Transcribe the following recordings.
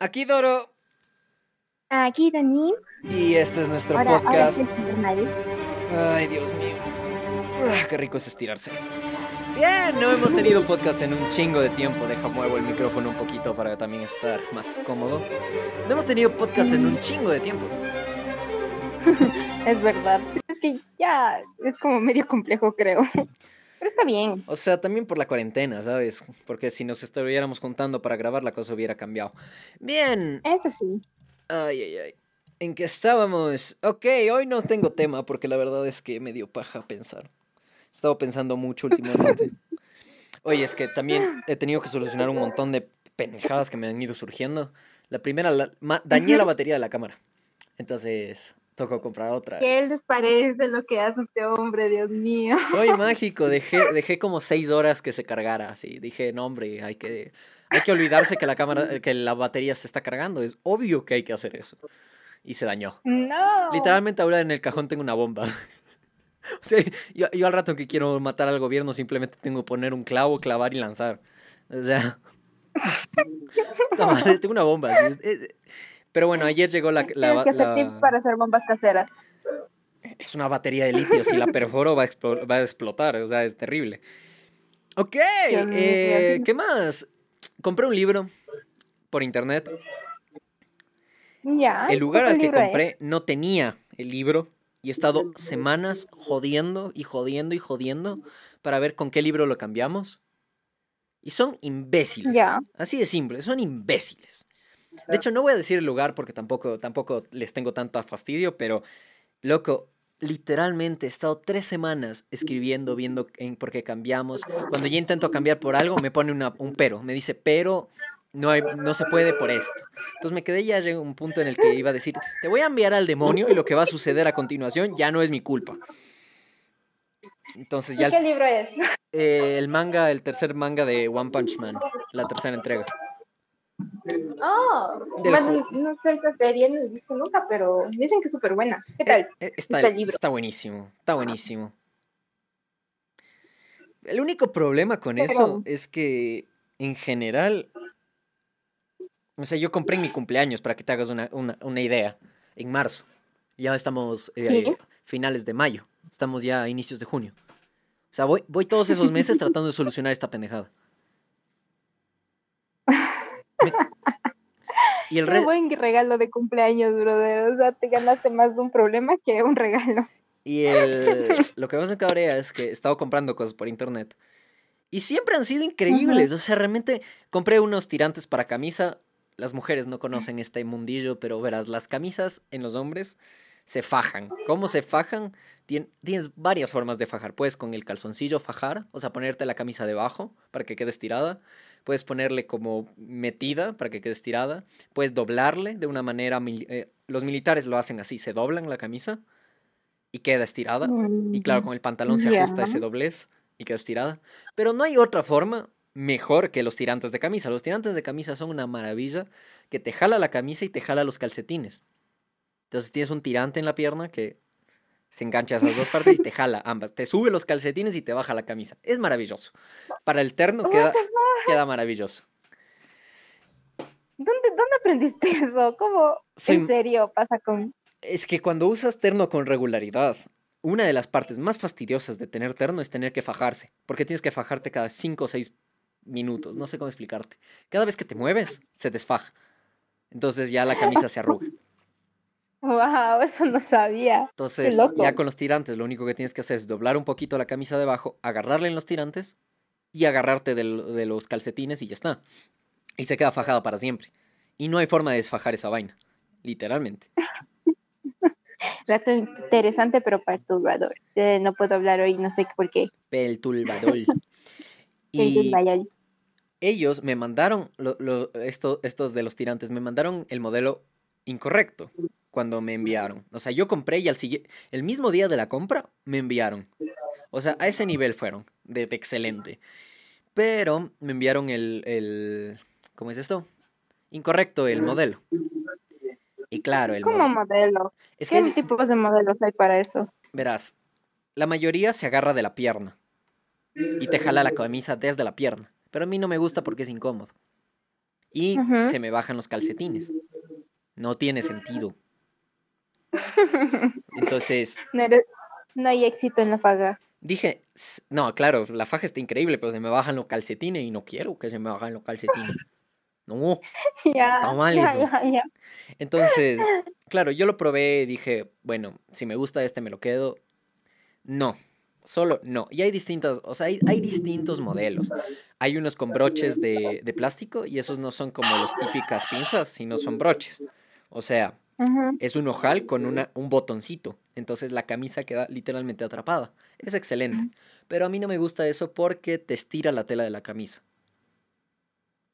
Aquí Doro. Aquí Dani. Y este es nuestro Ahora, podcast. ahora. Ay, Dios mío. Ah, qué rico es estirarse. Bien, no hemos tenido podcast en un chingo de tiempo. Deja muevo el micrófono un poquito para también estar más cómodo. No hemos tenido podcast en un chingo de tiempo. Es verdad. Es que ya es como medio complejo, creo. Pero está bien. O sea, también por la cuarentena, ¿sabes? Porque si nos estuviéramos juntando para grabar, la cosa hubiera cambiado. Bien. Eso sí. Ay, ay, ay. ¿En qué estábamos? Ok, hoy no tengo tema porque la verdad es que me dio paja pensar. He estado pensando mucho últimamente. Oye, es que también he tenido que solucionar un montón de pendejadas que me han ido surgiendo. La primera, la- ma- dañé la batería de la cámara. Entonces, tocó comprar otra. Que él desparece lo que hace este hombre, Dios mío. Soy mágico, dejé, dejé como seis horas que se cargara, así. Dije, no, hombre, hay que, hay que olvidarse que la cámara, que la batería se está cargando. Es obvio que hay que hacer eso. Y se dañó. No. Literalmente ahora en el cajón tengo una bomba. O sea, yo, yo al rato que quiero matar al gobierno simplemente tengo que poner un clavo, clavar y lanzar. O sea... Toma, tengo una bomba. sí, Pero bueno, ayer llegó la... la, que hacer la- tips para hacer bombas caseras. Es una batería de litio. Si la perforo va a, explo- va a explotar. O sea, es terrible. Ok. Eh. ¿Qué más? Compré un libro por internet. Ya. El lugar ¿qué al que es? compré no tenía el libro y he estado semanas jodiendo y jodiendo y jodiendo para ver con qué libro lo cambiamos. Y son imbéciles. Ya. Así de simple, son imbéciles. De hecho, no voy a decir el lugar porque tampoco, tampoco les tengo tanto fastidio, pero, loco, literalmente he estado tres semanas escribiendo, viendo en por qué cambiamos. Cuando ya intento cambiar por algo, me pone una- un pero. Me dice, pero no, hay, no se puede por esto. Entonces me quedé ya llegó un punto en el que iba a decir, te voy a enviar al demonio y lo que va a suceder a continuación ya no es mi culpa. Entonces ¿Y ya qué el, libro es? eh, el manga, el tercer manga de One Punch Man, la tercera entrega. Oh, bueno, no sé esta serie, no la he visto nunca, pero dicen que es súper buena. ¿Qué tal? Eh, eh, está, Está el libro. está buenísimo, está buenísimo. El único problema con eso es que en general, o sea, yo compré en mi cumpleaños para que te hagas una, una- una idea, en marzo. Ya estamos eh, Sí. finales de mayo, estamos ya a inicios de junio. O sea, voy, voy todos esos meses tratando de solucionar esta pendejada. Me- Y el Qué buen regalo de cumpleaños, brother. O sea, te ganaste más un problema que un regalo. Y el, lo que más me cabrea es que he estado comprando cosas por internet. Y siempre han sido increíbles. O sea, realmente compré unos tirantes para camisa. Las mujeres no conocen este mundillo, pero verás, las camisas en los hombres se fajan. ¿Cómo se fajan? Tien- tienes varias formas de fajar. Puedes con el calzoncillo fajar, o sea, ponerte la camisa debajo para que quede estirada. Puedes ponerle como metida para que quede estirada. Puedes doblarle de una manera... eh, los militares lo hacen así, se doblan la camisa y queda estirada. Y claro, con el pantalón se ajusta ese doblez y queda estirada. Pero no hay otra forma mejor que los tirantes de camisa. Los tirantes de camisa son una maravilla que te jala la camisa y te jala los calcetines. Entonces tienes un tirante en la pierna que se engancha a esas dos partes y te jala ambas. Te sube los calcetines y te baja la camisa. Es maravilloso. Para el terno queda, queda maravilloso. ¿Dónde, ¿Dónde aprendiste eso? ¿Cómo Soy- en serio pasa con...? Es que cuando usas terno con regularidad, una de las partes más fastidiosas de tener terno es tener que fajarse, porque tienes que fajarte cada 5 o 6 minutos, no sé cómo explicarte. Cada vez que te mueves, se desfaja. Entonces ya la camisa se arruga. Wow, eso no sabía. Entonces, ya con los tirantes, lo único que tienes que hacer es doblar un poquito la camisa de abajo, agarrarle en los tirantes y agarrarte del- de los calcetines y ya está. Y se queda fajada para siempre. Y no hay forma de desfajar esa vaina, literalmente. Rato interesante, pero perturbador. Eh, no puedo hablar hoy, no sé por qué. Peltulbadol. El Y ellos me mandaron, lo- lo- esto- estos de los tirantes, me mandaron el modelo incorrecto cuando me enviaron. O sea, yo compré y al siguiente, el mismo día de la compra, me enviaron. O sea, a ese nivel fueron, de, de excelente. Pero me enviaron el, el, ¿cómo es esto? Incorrecto el modelo. Y claro, el ¿Cómo modelo. Es ¿Qué que, tipos de modelos hay para eso? verás, la mayoría se agarra de la pierna y te jala la camisa desde la pierna. Pero a mí no me gusta porque es incómodo. y se me bajan los calcetines. No tiene sentido. Entonces No, eres- no hay éxito en la faga. dije, "S- no, claro, la faja está increíble, pero se me bajan los calcetines y no quiero que se me bajen los calcetines. No. Ya, Está mal ya, eso. Entonces, claro, yo lo probé y dije, bueno, si me gusta este me lo quedo. No, solo no. Y hay distintas, o sea, hay, hay distintos modelos. Hay unos con broches de, de plástico y esos no son como las típicas pinzas, sino son broches. O sea, Es un ojal con una, un botoncito. Entonces la camisa queda literalmente atrapada. Es excelente. Pero a mí no me gusta eso porque te estira la tela de la camisa.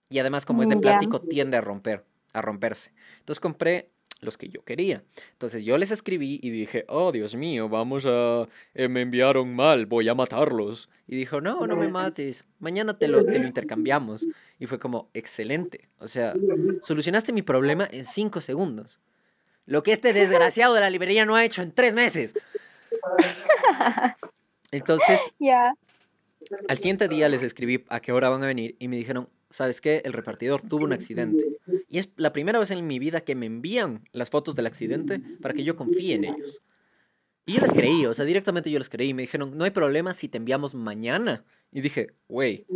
Y además, como es de Mm, plástico, tiende a romper, a romperse. Entonces compré los que yo quería. Entonces yo les escribí y dije, oh Dios mío, vamos a... eh, me enviaron mal, voy a matarlos. Y dijo, no, no me mates, mañana te lo, te lo intercambiamos. Y fue como, excelente. O sea, solucionaste mi problema en cinco segundos. Lo que este desgraciado de la librería no ha hecho en tres meses. Entonces, Ya. al siguiente día les escribí a qué hora van a venir y me dijeron, ¿sabes qué? El repartidor tuvo un accidente. Y es la primera vez en mi vida que me envían las fotos del accidente para que yo confíe en ellos. Y yo les creí, o sea, directamente yo les creí. Me dijeron, no hay problema si te enviamos mañana. Y dije, güey,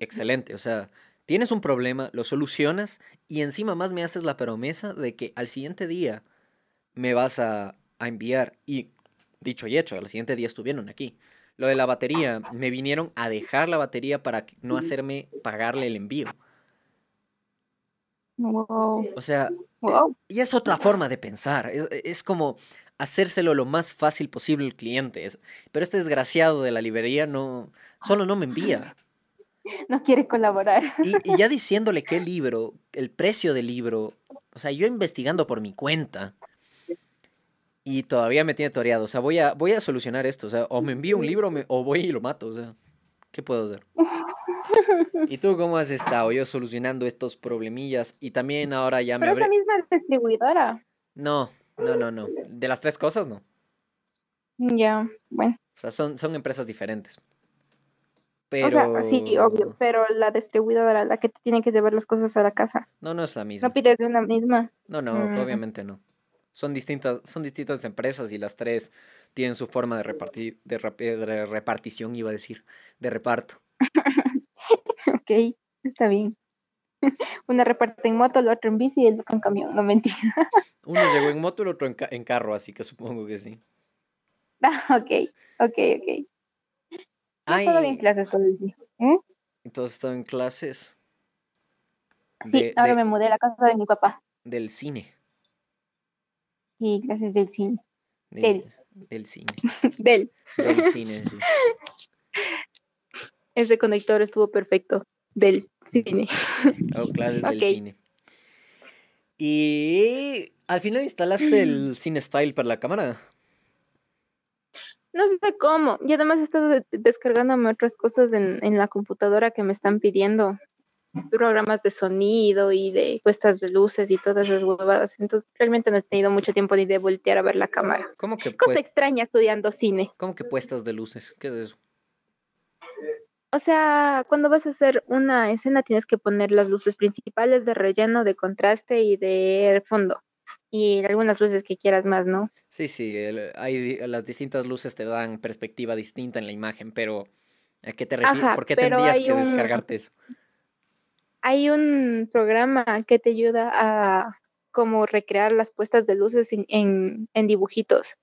excelente. O sea, tienes un problema, lo solucionas y encima más me haces la promesa de que al siguiente día me vas a, a enviar. Y dicho y hecho, al siguiente día estuvieron aquí. Lo de la batería, me vinieron a dejar la batería para no hacerme pagarle el envío. Wow. O sea, Wow. y es otra forma de pensar. Es, es como hacérselo lo más fácil posible al cliente. es- pero este desgraciado de la librería no, solo no me envía. No quiere colaborar. Y, y ya diciéndole qué libro, el precio del libro, o sea, yo investigando por mi cuenta. Y todavía me tiene toreado. O sea, voy a, voy a solucionar esto. O sea, o me envío un libro o me- o voy y lo mato. O sea, ¿qué puedo hacer? ¿Y tú cómo has estado? Yo solucionando estos problemillas. Y también ahora ya me Pero es la abre... misma distribuidora. No, no, no, no. De las tres cosas, no. Ya, bueno. O sea, son, son empresas diferentes. O Pero... sea, sí, obvio. Pero la distribuidora, la que te tiene que llevar las cosas a la casa. No, no es la misma. No pides de una misma. No, no, Mm. obviamente no. Son distintas, son distintas empresas y las tres tienen su forma de repartir, de, rep- de repartición, iba a decir, de reparto. Ok, está bien. Una reparte en moto, la otra en bici y el otro en camión. No mentira. Uno llegó en moto, el otro en, ca- en carro, así que supongo que sí. Ah, ok, ok, ok. Yo estaba en clases todo el día. ¿Mm? entonces estaba en clases Sí, de- ahora de- me mudé a la casa de mi papá. del cine. Y clases del cine. de- Del. del cine. Del. Del cine, sí. Ese conector estuvo perfecto. Del cine. Oh, clases del cine. Y al final instalaste el Cine Style para la cámara. No sé cómo. Y además he estado de- descargándome otras cosas en, en la computadora que me están pidiendo. Programas de sonido y de puestas de luces y todas esas huevadas. Entonces realmente no he tenido mucho tiempo ni de voltear a ver la cámara. ¿Cómo que, Cosa extraña estudiando cine. ¿cómo que puestas de luces? ¿Qué es eso? O sea, cuando vas a hacer una escena tienes que poner las luces principales de relleno, de contraste y de fondo. Y algunas luces que quieras más, ¿no? Sí, sí, el- hay, las distintas luces te dan perspectiva distinta en la imagen, pero ¿a qué te refieres? ¿Por qué tendrías que un- descargarte eso? Hay un programa que te ayuda a como recrear las puestas de luces en, en- en dibujitos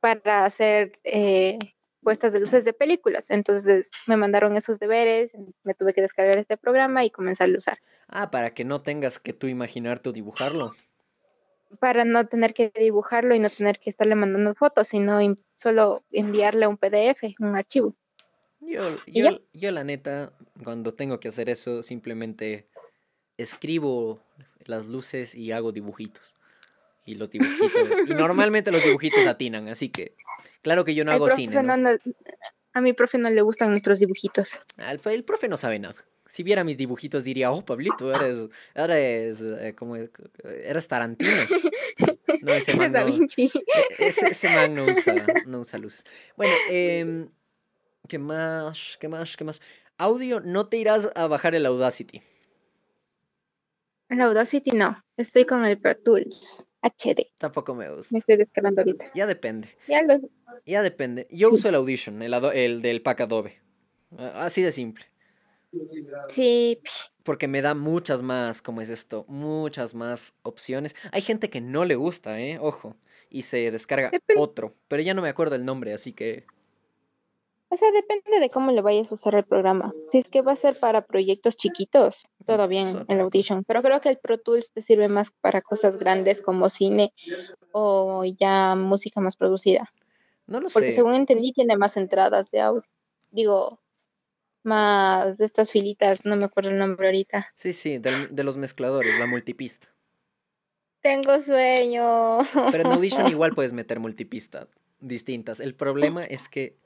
para hacer eh, puestas de luces de películas. Entonces me mandaron esos deberes, me tuve que descargar este programa y comenzar a usar. Ah, para que no tengas que tú imaginarte o dibujarlo. Para no tener que dibujarlo y no tener que estarle mandando fotos, sino solo enviarle un PDF, un archivo. Yo, ¿Y yo, yo la neta, cuando tengo que hacer eso, simplemente escribo las luces y hago dibujitos. Y los dibujitos. y normalmente los dibujitos atinan, así que claro que yo no hago cine. ¿no? no- no- a mi profe no le gustan nuestros dibujitos. Al- el profe no sabe nada. Si viera mis dibujitos diría, oh, Pablito, eres, eres, eh, como, eres Tarantino. No, ese man Da no, Vinci. e- ese, ese man no usa, no usa luces. Bueno, em, ¿qué más? ¿Qué más? ¿Qué más? Audio, no te irás a bajar el Audacity. En Audacity no, estoy con el Pro Tools HD. Tampoco me gusta. Me estoy descargando ahorita. Ya depende. Ya los... Ya depende. Yo uso el Audition, el, el del pack Adobe. Así de simple. Sí, Porque me da muchas más, ¿cómo es esto? Muchas más opciones. Hay gente que no le gusta, ¿eh? Ojo. Y se descarga otro. Pero ya no me acuerdo el nombre, así que... o sea, depende de cómo le vayas a usar el programa. Si es que va a ser para proyectos chiquitos, todo bien el Audition. Pero creo que el Pro Tools te sirve más para cosas grandes como cine o ya música más producida. No lo Porque sé. según entendí tiene más entradas de audio. Digo, más de estas filitas, no me acuerdo el nombre ahorita. Sí, sí, del- de los mezcladores, la multipista. Tengo sueño. Pero en Audition igual puedes meter multipista distintas. El problema es que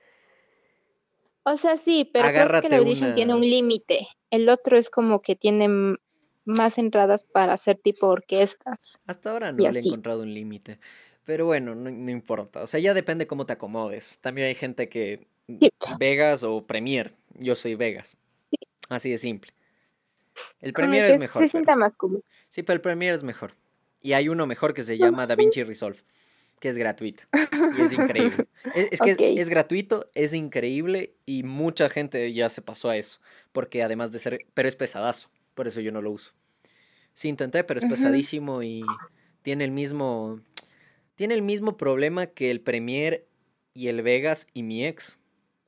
O sea, sí, pero creo que el Audition tiene un límite. El otro es como que tiene más entradas para hacer tipo orquestas. hasta ahora no le he encontrado un límite. Pero bueno, no, no importa. O sea, ya depende cómo te acomodes. También hay gente que Sí. Vegas o Premiere. Yo soy Vegas. Así de simple. El que es mejor. Se pero- sienta más cómodo. Sí, pero el Premiere es mejor. Y hay uno mejor que se llama DaVinci Resolve, que es gratuito. Y es increíble. Es, es que es- gratuito, es increíble y mucha gente ya se pasó a eso. Porque además de ser... Pero es pesadazo, por eso yo no lo uso. Sí, intenté, pero es pesadísimo y tiene el mismo... Tiene el mismo problema que el Premiere y el Vegas y mi ex,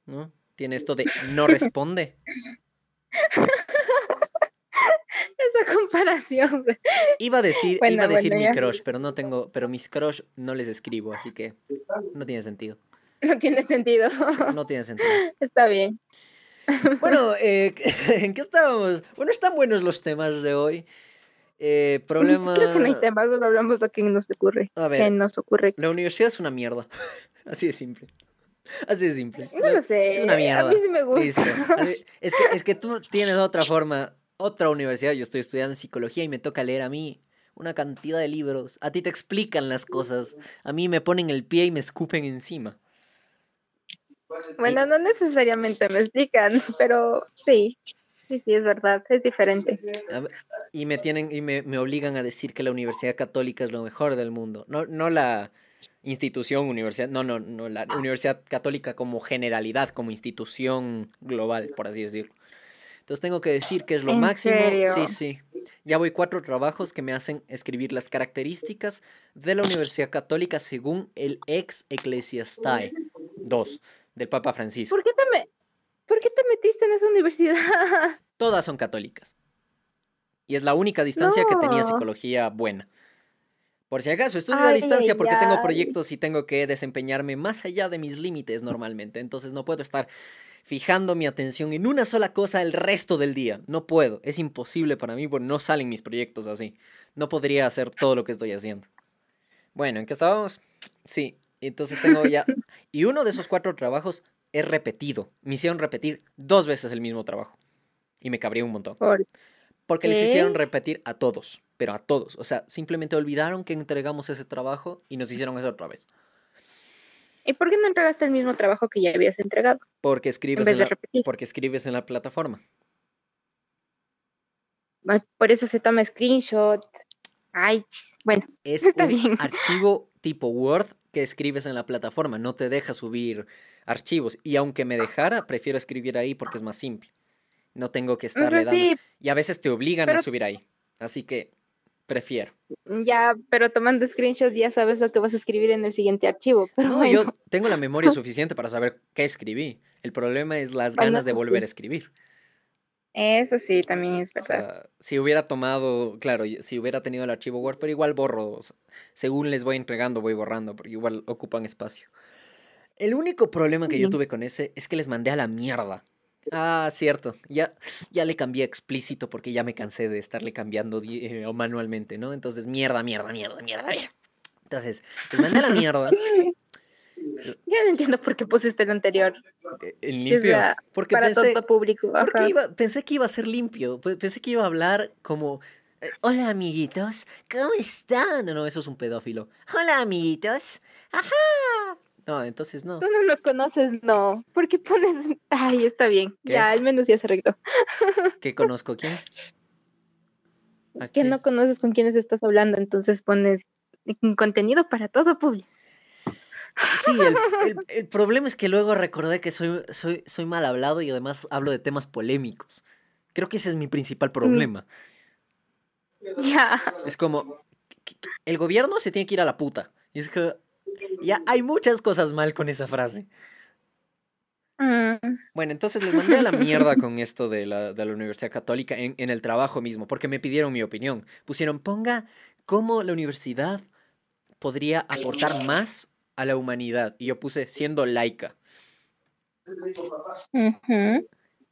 ¿no? Tiene esto de no responde. Comparación. Iba a decir, Bueno, iba a decir bueno, mi crush, pero no tengo, pero mis crush no les escribo, así que no tiene sentido. No tiene sentido. No tiene sentido. Está bien. Bueno, eh, ¿en qué estábamos? Bueno, están buenos los temas de hoy. Eh, problema. Creo que no hay temas, solo hablamos lo que nos ocurre. A ver, nos ocurre. la universidad es una mierda. Así de simple. Así de simple. No lo sé. Es una mierda. A mí sí me gusta. Listo. Es que, es que tú tienes otra forma, otra universidad. Yo estoy estudiando psicología y me toca leer a mí una cantidad de libros. A ti te explican las cosas. A mí me ponen el pie y me escupen encima. Bueno, no necesariamente me explican, pero sí. Sí, sí, es verdad. Es diferente. Y me tienen y me, me obligan a decir que la Universidad Católica es lo mejor del mundo. No, no la institución universidad, no, no, no, la Universidad Católica como generalidad, como institución global, por así decirlo. Entonces tengo que decir que es lo ¿En máximo. serio? Sí, sí. Ya voy cuatro trabajos que me hacen escribir las características de la Universidad Católica según el ex Ecclesiastae 2 del Papa Francisco. ¿Por qué te, me... ¿Por qué te metiste en esa universidad? Todas son católicas. Y es la única distancia que tenía psicología buena. Por si acaso, estudio a distancia porque tengo proyectos y tengo que desempeñarme más allá de mis límites normalmente. Entonces no puedo estar fijando mi atención en una sola cosa el resto del día. No puedo. Es imposible para mí porque no salen mis proyectos así. No podría hacer todo lo que estoy haciendo. Bueno, ¿en qué estábamos? Sí, entonces tengo ya... Y uno de esos cuatro trabajos es repetido. Me hicieron repetir dos veces el mismo trabajo. Y me cabría un montón. Por- Porque les hicieron repetir a todos, pero a todos. O sea, simplemente olvidaron que entregamos ese trabajo y nos hicieron eso otra vez. ¿Y por qué no entregaste el mismo trabajo que ya habías entregado? Porque escribes, en la, repetir. porque escribes en la plataforma. Por eso se toma screenshot. Ay, bueno, Es Está un bien. archivo tipo Word que escribes en la plataforma. No te deja subir archivos. Y aunque me dejara, prefiero escribir ahí porque es más simple. No tengo que o estarle sea, dando. sí, Y a veces te obligan a subir ahí. Así que prefiero. ya, pero tomando screenshot ya sabes lo que vas a escribir en el siguiente archivo. Pero No, bueno, yo tengo la memoria suficiente para saber qué escribí. El problema es las Bueno, ganas de sí. volver a escribir. eso sí, también es O verdad. sea, si hubiera tomado, claro, si hubiera tenido el archivo Word, pero igual borro, o sea, según les voy entregando, voy borrando, porque igual ocupan espacio. El único problema que yo tuve con ese es que les mandé a la mierda. Ah, cierto, ya, ya le cambié explícito porque ya me cansé de estarle cambiando eh, manualmente, ¿no? Entonces, mierda, mierda, mierda, mierda, mierda. Entonces, les mandé la mierda, Yo no entiendo por qué pusiste el anterior. en que limpio, sea porque para pensé, todo público. Porque ajá. iba, pensé que iba a ser limpio. pe- Pensé que iba a hablar como. eh, Hola amiguitos, ¿cómo están? No, no, eso es un pedófilo. Hola amiguitos. Ajá. No, entonces no. Tú no nos conoces, no. ¿Por qué pones? Ay, está bien. ¿Qué? Ya, al menos ya se arregló. ¿Qué conozco quién? que no conoces con quiénes estás hablando, entonces pones contenido para todo público. Sí, el, problema es que luego recordé que soy, soy, soy mal hablado y además hablo de temas polémicos. Creo que ese es mi principal mm. problema. Ya. Es como, el gobierno se tiene que ir a la puta. Y es que ya hay muchas cosas mal con esa frase. Mm. Bueno, entonces les mandé a la mierda con esto de la, de la Universidad Católica en, en, el trabajo mismo, porque me pidieron mi opinión. Pusieron, ponga cómo la universidad podría aportar más a la humanidad. Y yo puse siendo laica.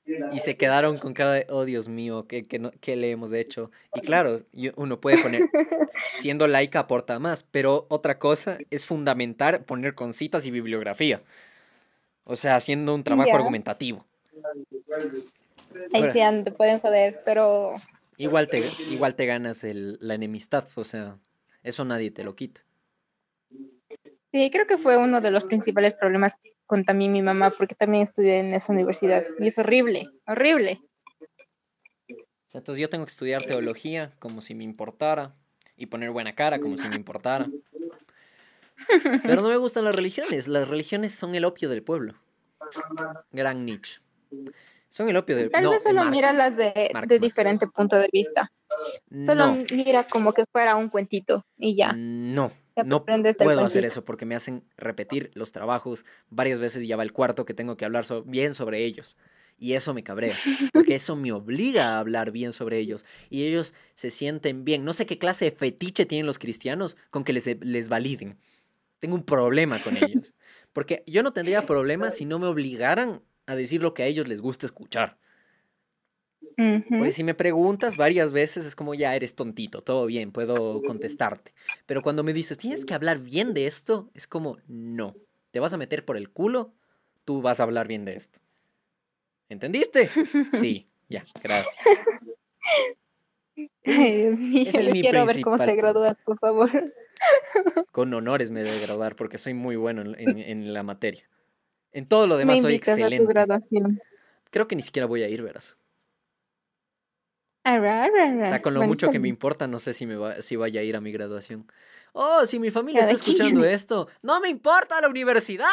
Y se quedaron con cada de, oh Dios mío, ¿qué, qué, le hemos hecho? Y claro, uno puede poner, siendo laica aporta más, pero otra cosa es fundamental poner con citas y bibliografía. O sea, haciendo un trabajo argumentativo. Ahí sí te pueden joder, pero... Igual te, igual te ganas el, la enemistad, o sea, eso nadie te lo quita. Sí, creo que fue uno de los principales problemas con también mi mamá, porque también estudié en esa universidad. Y es horrible, horrible. Entonces yo tengo que estudiar teología como si me importara y poner buena cara como si me importara. Pero no me gustan las religiones. Las religiones son el opio del pueblo. Gran niche. Son el opio del pueblo. Tal vez solo mira las de, de diferente punto de vista. Solo mira como que fuera un cuentito y ya. No, no puedo hacer eso porque me hacen repetir los trabajos varias veces y ya va el cuarto que tengo que hablar bien sobre ellos. Y eso me cabrea, porque eso me obliga a hablar bien sobre ellos. Y ellos se sienten bien. No sé qué clase de fetiche tienen los cristianos con que les, les validen. Tengo un problema con ellos. Porque yo no tendría problema si no me obligaran a decir lo que a ellos les gusta escuchar. Pues si me preguntas varias veces es como ya eres tontito, todo bien, puedo contestarte. Pero cuando me dices, tienes que hablar bien de esto, es como, no, te vas a meter por el culo, tú vas a hablar bien de esto. ¿Entendiste? Sí, ya, gracias. Quiero ver cómo te gradúas, por favor. Con honores me debe graduar porque soy muy bueno en, la materia. En todo lo demás soy excelente. Creo que ni siquiera voy a ir, verás. O sea, con lo mucho que me importa, no sé si, me va, si vaya a ir a mi graduación. Oh, si mi familia está escuchando esto, no me importa la universidad.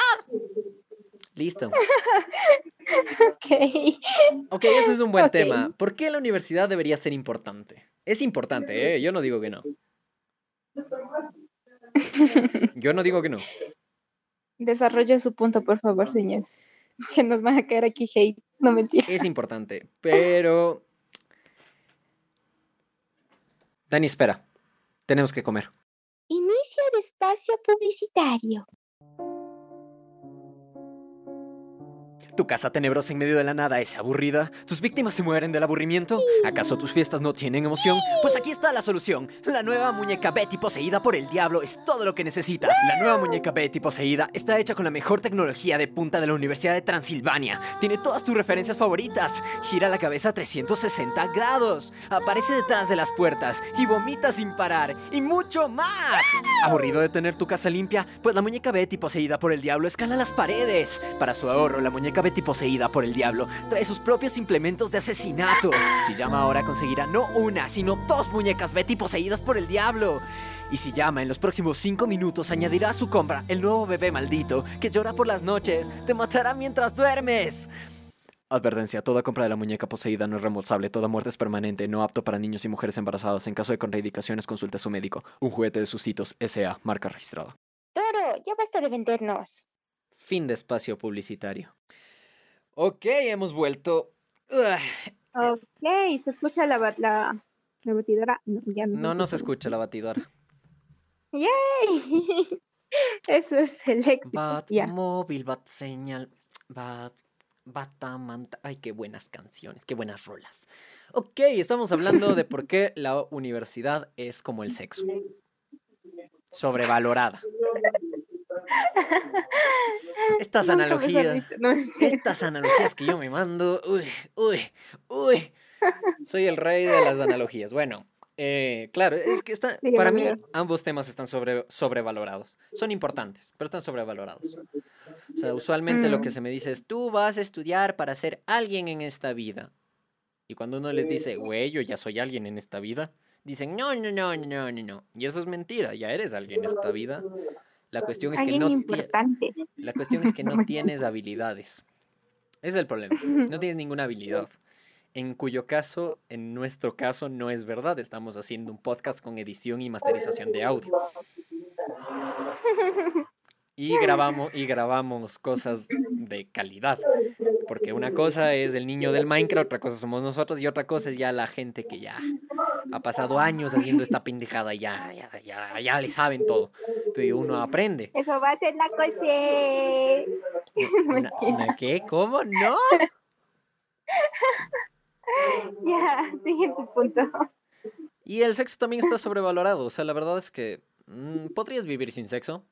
Listo. ok. Ok, eso es un buen tema. ¿Por qué la universidad debería ser importante? Es importante, ¿eh? Yo no digo que no. Yo no digo que no. Desarrolle su punto, por favor, señor. Que nos van a caer aquí hate. No mentira. Es importante, pero Dani, espera. Tenemos que comer. Inicio de espacio publicitario. ¿Tu casa tenebrosa en medio de la nada es aburrida? ¿Tus víctimas se mueren del aburrimiento? ¿Acaso tus fiestas no tienen emoción? Pues aquí está la solución. La nueva muñeca Betty poseída por el diablo es todo lo que necesitas. La nueva muñeca Betty poseída está hecha con la mejor tecnología de punta de la Universidad de Transilvania. Tiene todas tus referencias favoritas. Gira la cabeza a 360 grados. Aparece detrás de las puertas y vomita sin parar. Y mucho más. ¿Aburrido de tener tu casa limpia? Pues la muñeca Betty poseída por el diablo escala las paredes. Para su ahorro, la muñeca Betty Betty poseída por el diablo trae sus propios implementos de asesinato. Si llama ahora conseguirá no una, sino dos muñecas Betty poseídas por el diablo. Y si llama en los próximos cinco minutos añadirá a su compra el nuevo bebé maldito que llora por las noches, te matará mientras duermes. Advertencia, toda compra de la muñeca poseída no es reembolsable, toda muerte es permanente, no apto para niños y mujeres embarazadas. En caso de contraindicaciones, consulte a su médico. Un juguete de sus hitos, SA, marca registrada. Toro, ya basta de vendernos. Fin de espacio publicitario. Ok, hemos vuelto. Ok, ¿se escucha la, la, batidora? No, ya no, no, se escucha la batidora. ¡Yay! Eso es el éxito. Bat móvil, bat señal, bat, batamanta. Ay, qué buenas canciones, qué buenas rolas. Ok, estamos hablando de por qué la universidad es como el sexo. Sobrevalorada. Estas analogías, estas analogías que yo me mando, uy, uy, uy. Soy el rey de las analogías. Bueno, eh, claro, es que está, para mí ambos temas están sobre, sobrevalorados. Son importantes, pero están sobrevalorados. O sea, usualmente lo que mm. se me dice es, tú vas a estudiar para ser alguien en esta vida. Y cuando uno les dice, güey, yo ya soy alguien en esta vida, dicen, no, no, no, no, no, no. Y eso es mentira, ya eres alguien en esta vida. La cuestión es que no, importante. la cuestión es que no tienes habilidades. Ese es el problema. No tienes ninguna habilidad. En cuyo caso, en nuestro caso, no es verdad. Estamos haciendo un podcast con edición y masterización de audio. Y grabamos, y grabamos cosas de calidad. Porque una cosa es el niño del Minecraft, otra cosa somos nosotros, y otra cosa es ya la gente que ya ha pasado años haciendo esta pendejada, y ya, ya, ya, ya le saben todo. Pero uno aprende. Eso va a ser la coche. ¿Una, una qué? ¿Cómo? ¿No? Ya, siguiente punto. Y el sexo también está sobrevalorado. O sea, la verdad es que mm, podrías vivir sin sexo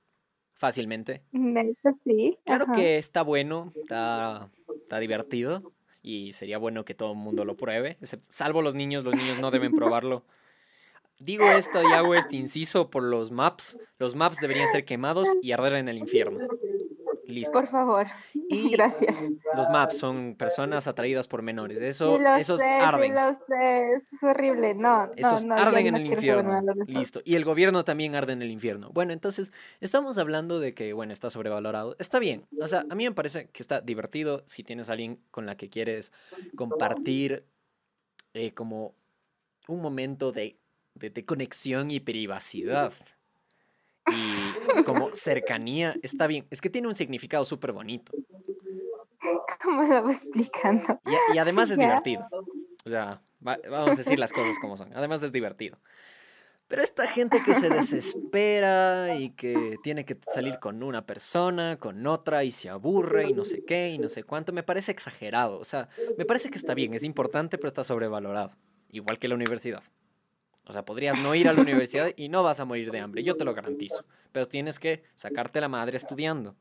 fácilmente. Eso sí. Claro ajá. que está bueno, está, está divertido y sería bueno que todo el mundo lo pruebe, salvo los niños, los niños no deben probarlo. Digo esto y hago este inciso por los maps. Los maps deberían ser quemados y arder en el infierno. Listo. Por favor. Y Gracias. los maps son personas atraídas por menores. Eso, Sí, esos sé, arden. sé, es horrible. No, Esos no, arden en no el infierno. Listo. Y el gobierno también arde en el infierno. Bueno, entonces, estamos hablando de que, bueno, está sobrevalorado. Está bien. O sea, a mí me parece que está divertido si tienes a alguien con la que quieres compartir eh, como un momento de, de, de conexión y privacidad. Y como cercanía, está bien. Es que tiene un significado súper bonito. ¿Cómo lo va explicando? Y, además es Ya. divertido. O sea, va- vamos a decir las cosas como son. Además es divertido. Pero esta gente que se desespera y que tiene que salir con una persona, con otra y se aburre y no sé qué y no sé cuánto, me parece exagerado. O sea, me parece que está bien, es importante, pero está sobrevalorado. Igual que la universidad. O sea, podrías no ir a la universidad y no vas a morir de hambre, yo te lo garantizo. Pero tienes que sacarte la madre estudiando.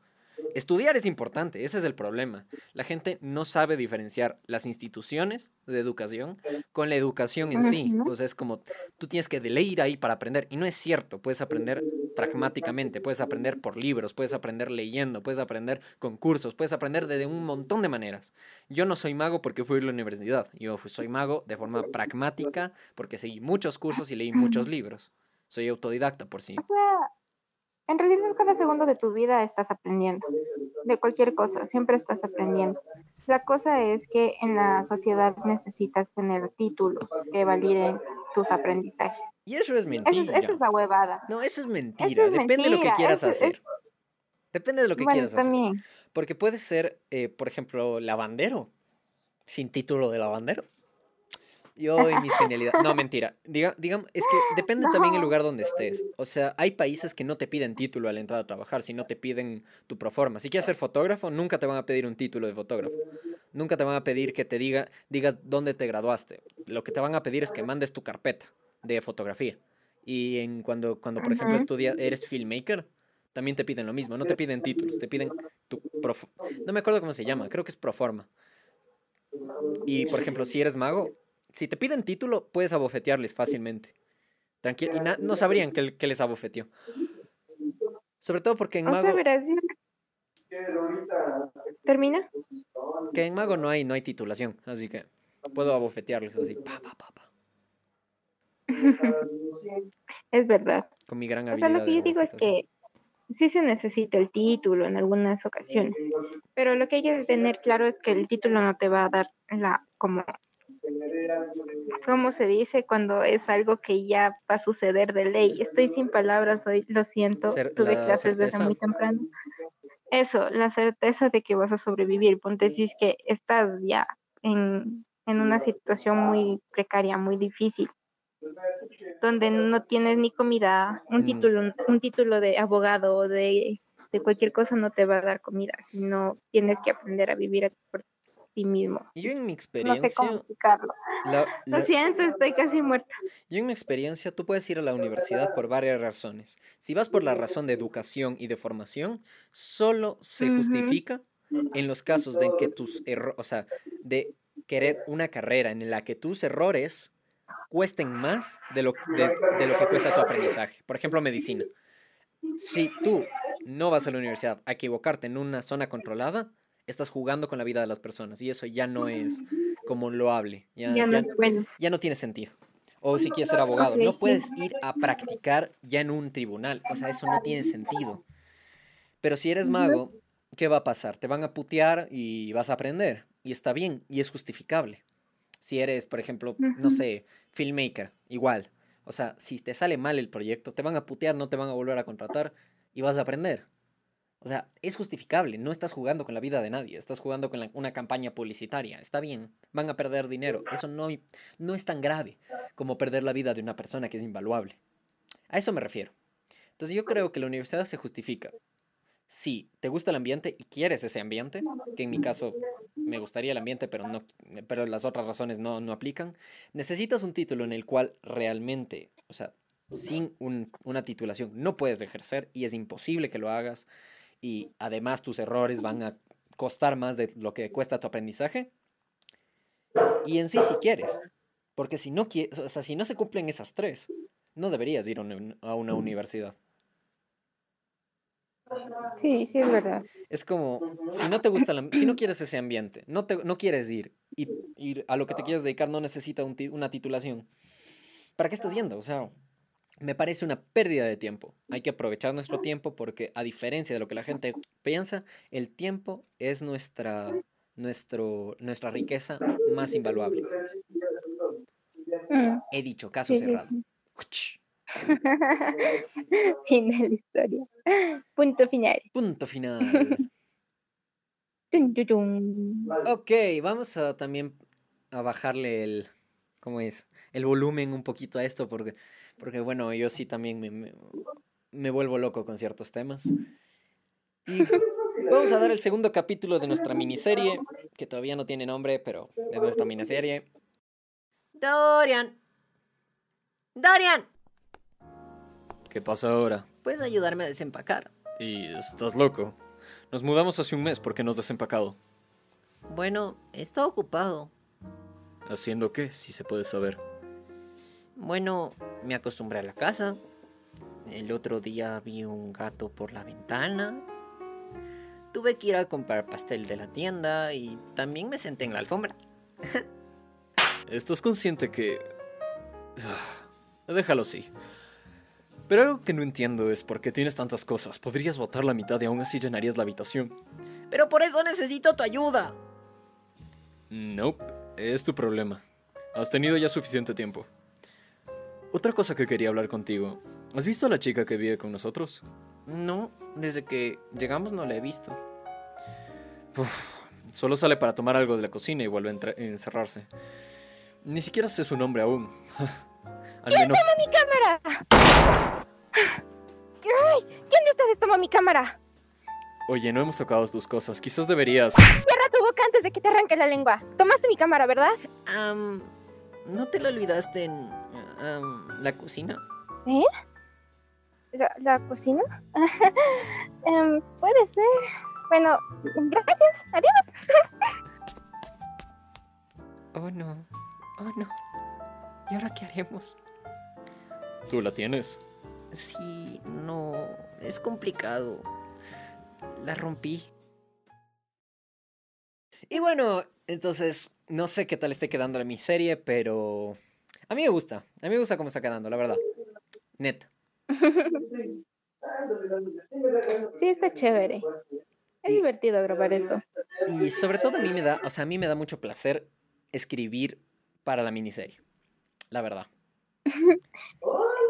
Estudiar es importante, ese es el problema. La gente no sabe diferenciar las instituciones de educación con la educación en sí. O sea, es como tú tienes que de ahí para aprender. Y no es cierto, puedes aprender pragmáticamente, puedes aprender por libros, puedes aprender leyendo, puedes aprender con cursos, puedes aprender de un montón de maneras. Yo no soy mago porque fui a la universidad, yo soy mago de forma pragmática porque seguí muchos cursos y leí muchos libros. Soy autodidacta por sí. O sea, en realidad cada segundo de tu vida estás aprendiendo. De cualquier cosa, siempre estás aprendiendo. La cosa es que en la sociedad necesitas tener títulos que validen tus aprendizajes. Y eso es mentira. esa es la huevada. No, eso es mentira. Eso es Depende de lo que quieras eso hacer. Depende de lo que bueno, quieras hacer. también. Porque puede ser, eh, por ejemplo, lavandero. Sin título de lavandero. Yo y mis genialidades. No, mentira. Diga, digamos, es que depende también el No. lugar donde estés. O sea, hay países que no te piden título al entrar a trabajar, sino te piden tu proforma. Si quieres ser fotógrafo, nunca te van a pedir un título de fotógrafo. Nunca te van a pedir que te diga, digas dónde te graduaste. Lo que te van a pedir es que mandes tu carpeta de fotografía. Y en cuando, cuando por ejemplo, estudias, eres filmmaker, también te piden lo mismo. No te piden títulos, te piden tu prof- No me acuerdo cómo se llama, creo que es proforma. Y por ejemplo, si eres mago, si te piden título, puedes abofetearles fácilmente. Tranquilo, y no sabrían que, que les abofeteó. Sobre todo porque en O sea, mago, ¿Termina? que en mago no hay, no hay titulación, así que puedo abofetearles así, pa, pa, pa, pa, Es verdad. con mi gran O sea, habilidad. lo que yo digo es que sí se necesita el título en algunas ocasiones, pero lo que hay que tener claro es que el título no te va a dar la como ¿cómo se dice cuando es algo que ya va a suceder de ley? Estoy sin palabras hoy, lo siento, Cer- tuve la clases desde muy temprano. Eso, la certeza de que vas a sobrevivir, ponte si es que estás ya en, en una situación muy precaria, muy difícil, donde no tienes ni comida, un Mm. título, un título de abogado o de, de cualquier cosa no te va a dar comida, sino tienes que aprender a vivir por ti mismo. Yo en mi No sé experiencia, cómo explicarlo. la- Lo siento, estoy casi muerta. Yo en mi experiencia, tú puedes ir a la universidad por varias razones. Si vas por la razón de educación y de formación, solo se justifica en los casos de en que tus errores, o sea, de querer una carrera en la que tus errores cuesten más de lo, de, de lo que cuesta tu aprendizaje. Por ejemplo, medicina. Si tú no vas a la universidad a equivocarte en una zona controlada, estás jugando con la vida de las personas y eso ya no es como loable. Ya, Ya no ya- es bueno. ya no tiene sentido. O si quieres ser abogado, no puedes ir a practicar ya en un tribunal. O sea, eso no tiene sentido. Pero si eres mago, ¿qué va a pasar? Te van a putear y vas a aprender. Y está bien, y es justificable. Si eres, por ejemplo, no sé, filmmaker, igual. O sea, si te sale mal el proyecto, te van a putear, no te van a volver a contratar y vas a aprender. O sea, es justificable, no estás jugando con la vida de nadie, estás jugando con una campaña publicitaria, está bien, van a perder dinero, eso no, no es tan grave como perder la vida de una persona que es invaluable. A eso me refiero. Entonces yo creo que la universidad se justifica. Si te gusta el ambiente y quieres ese ambiente, que en mi caso me gustaría el ambiente, pero, no, pero las otras razones no, no aplican, necesitas un título en el cual realmente, o sea, sin una titulación no puedes ejercer y es imposible que lo hagas y además tus errores van a costar más de lo que cuesta tu aprendizaje. Y en sí si quieres, porque si no quieres, o sea, si no se cumplen esas tres, no deberías ir a una, universidad. Sí, sí es verdad. Es como, si no te gusta, si no quieres ese ambiente, no, te, no quieres ir y ir a lo que te quieres dedicar no necesita una titulación. ¿Para qué estás yendo? O sea, me parece una pérdida de tiempo. Hay que aprovechar nuestro tiempo porque a diferencia de lo que la gente piensa, el tiempo es nuestra, nuestro, nuestra riqueza más invaluable. Mm. He dicho, caso cerrado. fin de la historia. Punto final. Punto final. ok, vamos a también a bajarle el, ¿cómo es? El volumen un poquito a esto porque porque bueno, yo sí también me, me, vuelvo loco con ciertos temas. Y vamos a dar el segundo capítulo de nuestra miniserie, que todavía no tiene nombre, pero es nuestra miniserie. Dorian. Dorian. ¿Qué pasa ahora? ¿Puedes ayudarme a desempacar? Y estás loco. Nos mudamos hace un mes porque nos desempacado. Bueno, está ocupado. ¿Haciendo qué, si se puede saber? Bueno, me acostumbré a la casa. El otro día vi un gato por la ventana. Tuve que ir a comprar pastel de la tienda y también me senté en la alfombra. ¿Estás consciente que... Ah, déjalo así. Pero algo que no entiendo es por qué tienes tantas cosas. Podrías botar la mitad y aún así llenarías la habitación. Pero por eso necesito tu ayuda. Nope, es tu problema. Has tenido ya suficiente tiempo. Otra cosa que quería hablar contigo. ¿Has visto a la chica que vive con nosotros? No, desde que llegamos no la he visto. solo sale para tomar algo de la cocina y vuelve a encerrarse. Ni siquiera sé su nombre aún. Al ¿Quién menos... mi cámara? ¿Quién de ustedes tomó mi cámara? Oye, no hemos tocado tus cosas. Quizás deberías... Cierra tu boca antes de que te arranque la lengua. Tomaste mi cámara, ¿verdad? ¿No te lo olvidaste en la cocina? ¿Eh? ¿La, cocina? Em, puede ser. Bueno, gracias. Adiós. oh no. Oh no. ¿Y ahora qué haremos? ¿Tú la tienes? Sí, no. Es complicado. La rompí. Y bueno, entonces, no sé qué tal esté quedando mi serie, pero a mí me gusta. A mí me gusta cómo está quedando, la verdad. Neta. Sí, está chévere. Es divertido grabar eso. Y sobre todo a mí me da, o sea, a mí me da mucho placer escribir para la miniserie. La verdad.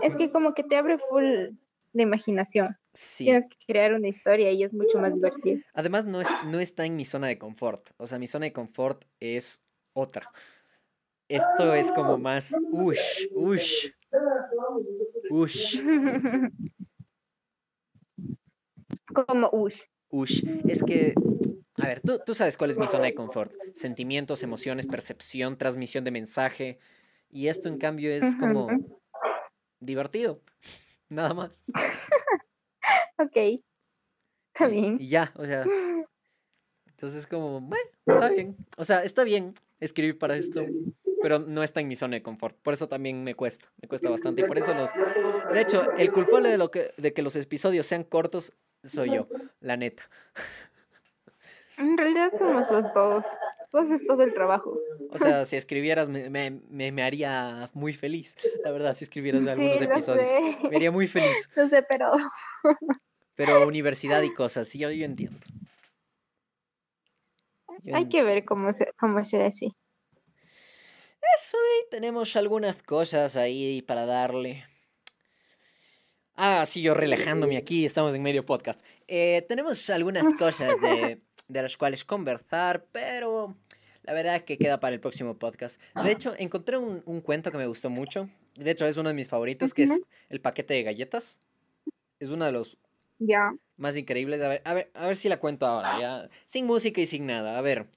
es que como que te abre full de imaginación. Tienes que crear una historia y es mucho más divertido. Además, no, es, no está en mi zona de confort. O sea, mi zona de confort es otra. Esto es como más ush, ush. Ush. Como ush. Ush. Es que, a ver, tú, tú sabes cuál es mi zona de confort. Sentimientos, emociones, percepción, transmisión de mensaje. Y esto, en cambio, es como divertido. Nada más. ok. Está bien. Y ya, o sea. Entonces, como, bueno, está bien. O sea, está bien escribir para esto, pero no está en mi zona de confort. Por eso también me cuesta, me cuesta bastante. Y por eso los... De hecho, el culpable de, lo que, de que los episodios sean cortos soy yo, la neta. En realidad somos los dos. Tú haces todo el trabajo. O sea, si escribieras me, me, me, haría muy feliz. La verdad, si escribieras algunos episodios. Me haría muy feliz. No sé, pero. Pero universidad y cosas, sí, yo, yo entiendo. Hay que ver cómo se, cómo se así. Eso, y tenemos algunas cosas ahí para darle. Ah, sí, yo relajándome aquí, estamos en medio podcast. Eh, tenemos algunas cosas de, de las cuales conversar, pero la verdad es que queda para el próximo podcast. De hecho, encontré un, un cuento que me gustó mucho. De hecho, es uno de mis favoritos, que es el paquete de galletas. Es uno de los más increíbles. A ver, a ver, a ver si la cuento ahora, ya. Sin música y sin nada. A ver.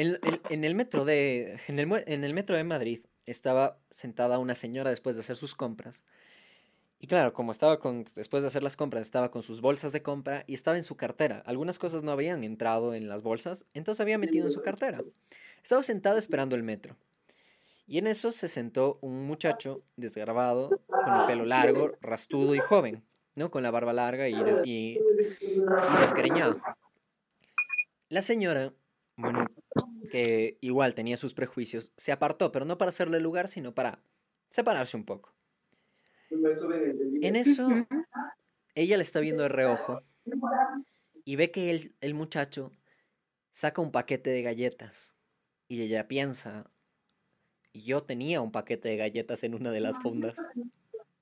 En, el metro de. En el, metro de Madrid estaba sentada una señora después de hacer sus compras. Y claro, como estaba con, después de hacer las compras, estaba con sus bolsas de compra y estaba en su cartera. Algunas cosas no habían entrado en las bolsas, entonces había metido en su cartera. Estaba sentada esperando el metro. Y en eso se sentó un muchacho desgarbado, con el pelo largo, rastudo y joven, ¿no? Con la barba larga y, y, desgreñado. La señora, bueno, que igual tenía sus prejuicios, se apartó, pero no para hacerle lugar, sino para separarse un poco. En eso, ella le está viendo de reojo y ve que el, el muchacho saca un paquete de galletas y ella piensa, yo tenía un paquete de galletas en una de las fundas.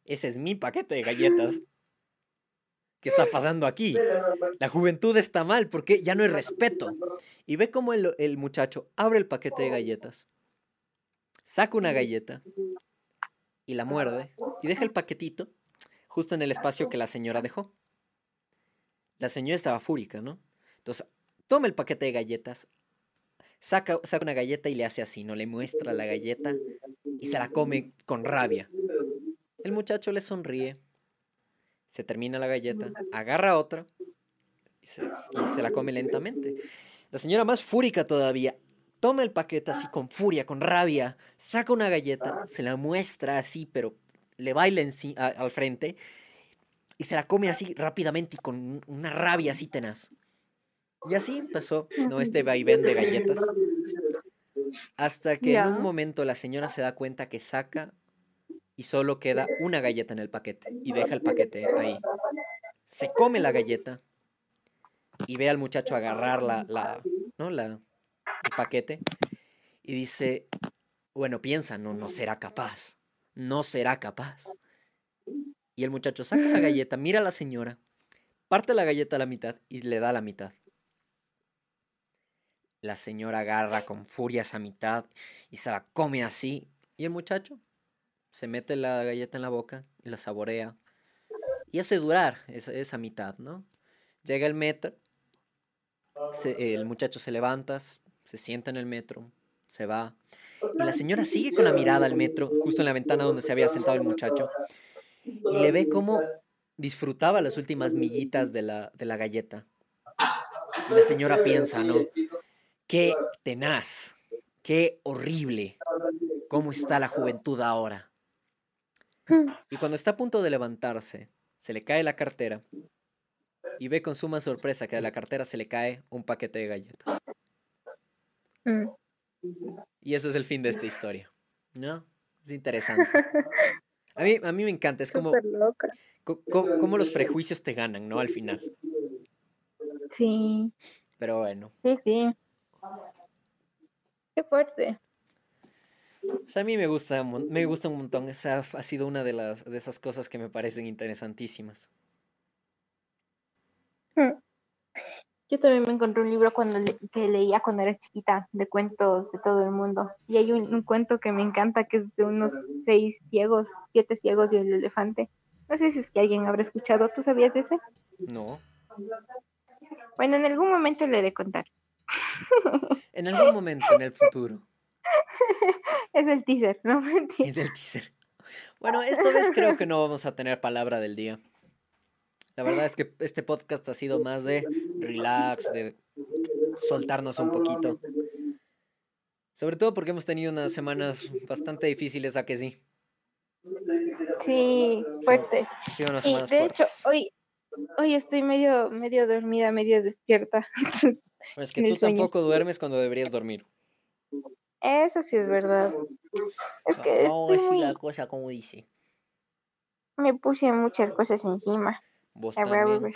Ese es mi paquete de galletas. ¿Qué está pasando aquí? La juventud está mal porque ya no hay respeto. Y ve cómo el, el muchacho abre el paquete de galletas, saca una galleta y la muerde y deja el paquetito justo en el espacio que la señora dejó. La señora estaba fúrica, ¿no? Entonces, toma el paquete de galletas, saca, saca una galleta y le hace así, ¿no? Le muestra la galleta y se la come con rabia. El muchacho le sonríe, se termina la galleta, agarra otra y se, y se la come lentamente. La señora más fúrica todavía toma el paquete así con furia, con rabia, saca una galleta, se la muestra así, pero le baila al frente y se la come así rápidamente y con una rabia así tenaz. Y así empezó ¿no? este vaivén de galletas. Hasta que en un momento la señora se da cuenta que saca y solo queda una galleta en el paquete y deja el paquete ahí. Se come la galleta y ve al muchacho agarrar la, la, ¿no? la, paquete y dice, bueno, piensa, no, no será capaz, no será capaz. Y el muchacho saca la galleta, mira a la señora, parte la galleta a la mitad y le da la mitad. La señora agarra con furia esa mitad y se la come así. Y el muchacho se mete la galleta en la boca y la saborea. Y hace durar esa, esa mitad, ¿no? Llega el metro, el muchacho se levanta, se sienta en el metro, se va. Y la señora sigue con la mirada al metro, justo en la ventana donde se había sentado el muchacho, y le ve cómo disfrutaba las últimas millitas de la, de la galleta. Y la señora piensa, ¿no? Qué tenaz, qué horrible, cómo está la juventud ahora. Y cuando está a punto de levantarse, se le cae la cartera y ve con suma sorpresa que de la cartera se le cae un paquete de galletas. Mm. Y ese es el fin de esta historia. ¿No? Es interesante. A mí, a mí me encanta, es como, como, los prejuicios te ganan, ¿no? Al final. Sí. Pero bueno. Sí, sí. Qué fuerte. O sea, a mí me gusta, me gusta un montón. Esa ha sido una de, las, de esas cosas que me parecen interesantísimas. Hmm. Yo también me encontré un libro cuando que leía cuando era chiquita, de cuentos de todo el mundo. Y hay un, cuento que me encanta, que es de unos seis ciegos, siete ciegos y el elefante. No sé si es que alguien habrá escuchado. ¿Tú sabías de ese? No. Bueno, en algún momento le he de contar. en algún momento, en el futuro. es el teaser, ¿no? Es el teaser. Bueno, esta vez creo que no vamos a tener palabra del día. La verdad es que este podcast ha sido más de relax, de soltarnos un poquito. Sobre todo porque hemos tenido unas semanas bastante difíciles, ¿a que sí? Sí, fuerte. y de hecho, hoy, hoy estoy medio, medio dormida, medio despierta. Bueno, es que tú tampoco duermes cuando deberías dormir. Eso sí es verdad. Es que no, es la cosa como dice. Me puse muchas cosas encima. Vos también.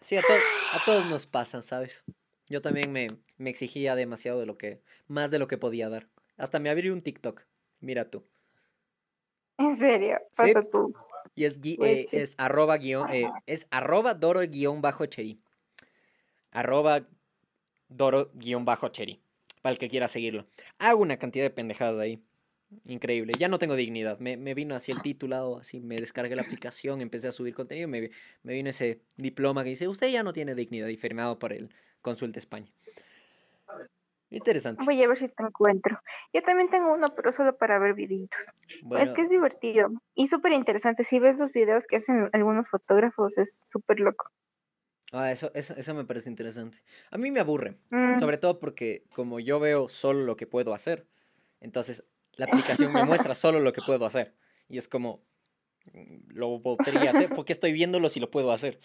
Sí, a, a, todos nos pasan, ¿sabes? Yo también me, me, exigía demasiado de lo que, más de lo que podía dar. Hasta me abrí un TikTok. Mira tú. ¿En serio? ¿Sí? tú. Y es, eh, es arroba guion, eh, es arroba doro guion bajo cheri. Arroba doro guion bajo cheri. Para el que quiera seguirlo. Hago una cantidad de pendejadas ahí. Increíble. Ya no tengo dignidad. Me, vino así el titulado, así me descargué la aplicación, empecé a subir contenido, me, me vino ese diploma que dice, usted ya no tiene dignidad y firmado por el cónsul de España. Interesante. Voy a ver si te encuentro. Yo también tengo uno, pero solo para ver videitos. es que es divertido y súper interesante. Si ves los videos que hacen algunos fotógrafos, es súper loco. Ah, eso, eso, eso, me parece interesante. A mí me aburre, mm. sobre todo porque como yo veo solo lo que puedo hacer, entonces la aplicación me muestra solo lo que puedo hacer. Y es como, mm, lo podría hacer porque estoy viéndolo si lo puedo hacer.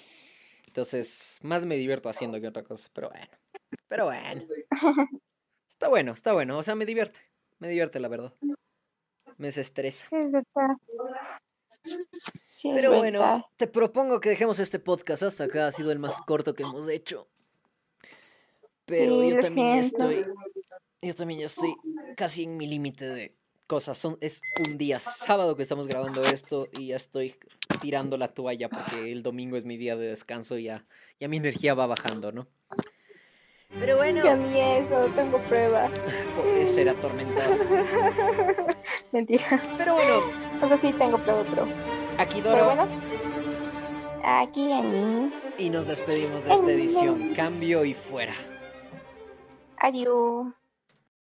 Entonces, más me divierto haciendo que otra cosa, pero bueno. Pero bueno. Está bueno, está bueno, o sea, me divierte. Me divierte, la verdad. Me desestresa. Pero bueno, te propongo que dejemos este podcast hasta acá. Ha sido el más corto que hemos hecho. Pero yo también ya estoy. Yo también ya estoy casi en mi límite de cosas. Son, es un día sábado que estamos grabando esto y ya estoy tirando la toalla porque el domingo es mi día de descanso y ya, ya mi energía va bajando, ¿no? Pero bueno. a mí eso, tengo prueba. Puede ser atormentado. Mentira. Pero bueno. O sea, sí tengo prueba, pero. Aquí Doro. aquí Ani. Y nos despedimos de esta edición. Cambio y fuera. Adiós.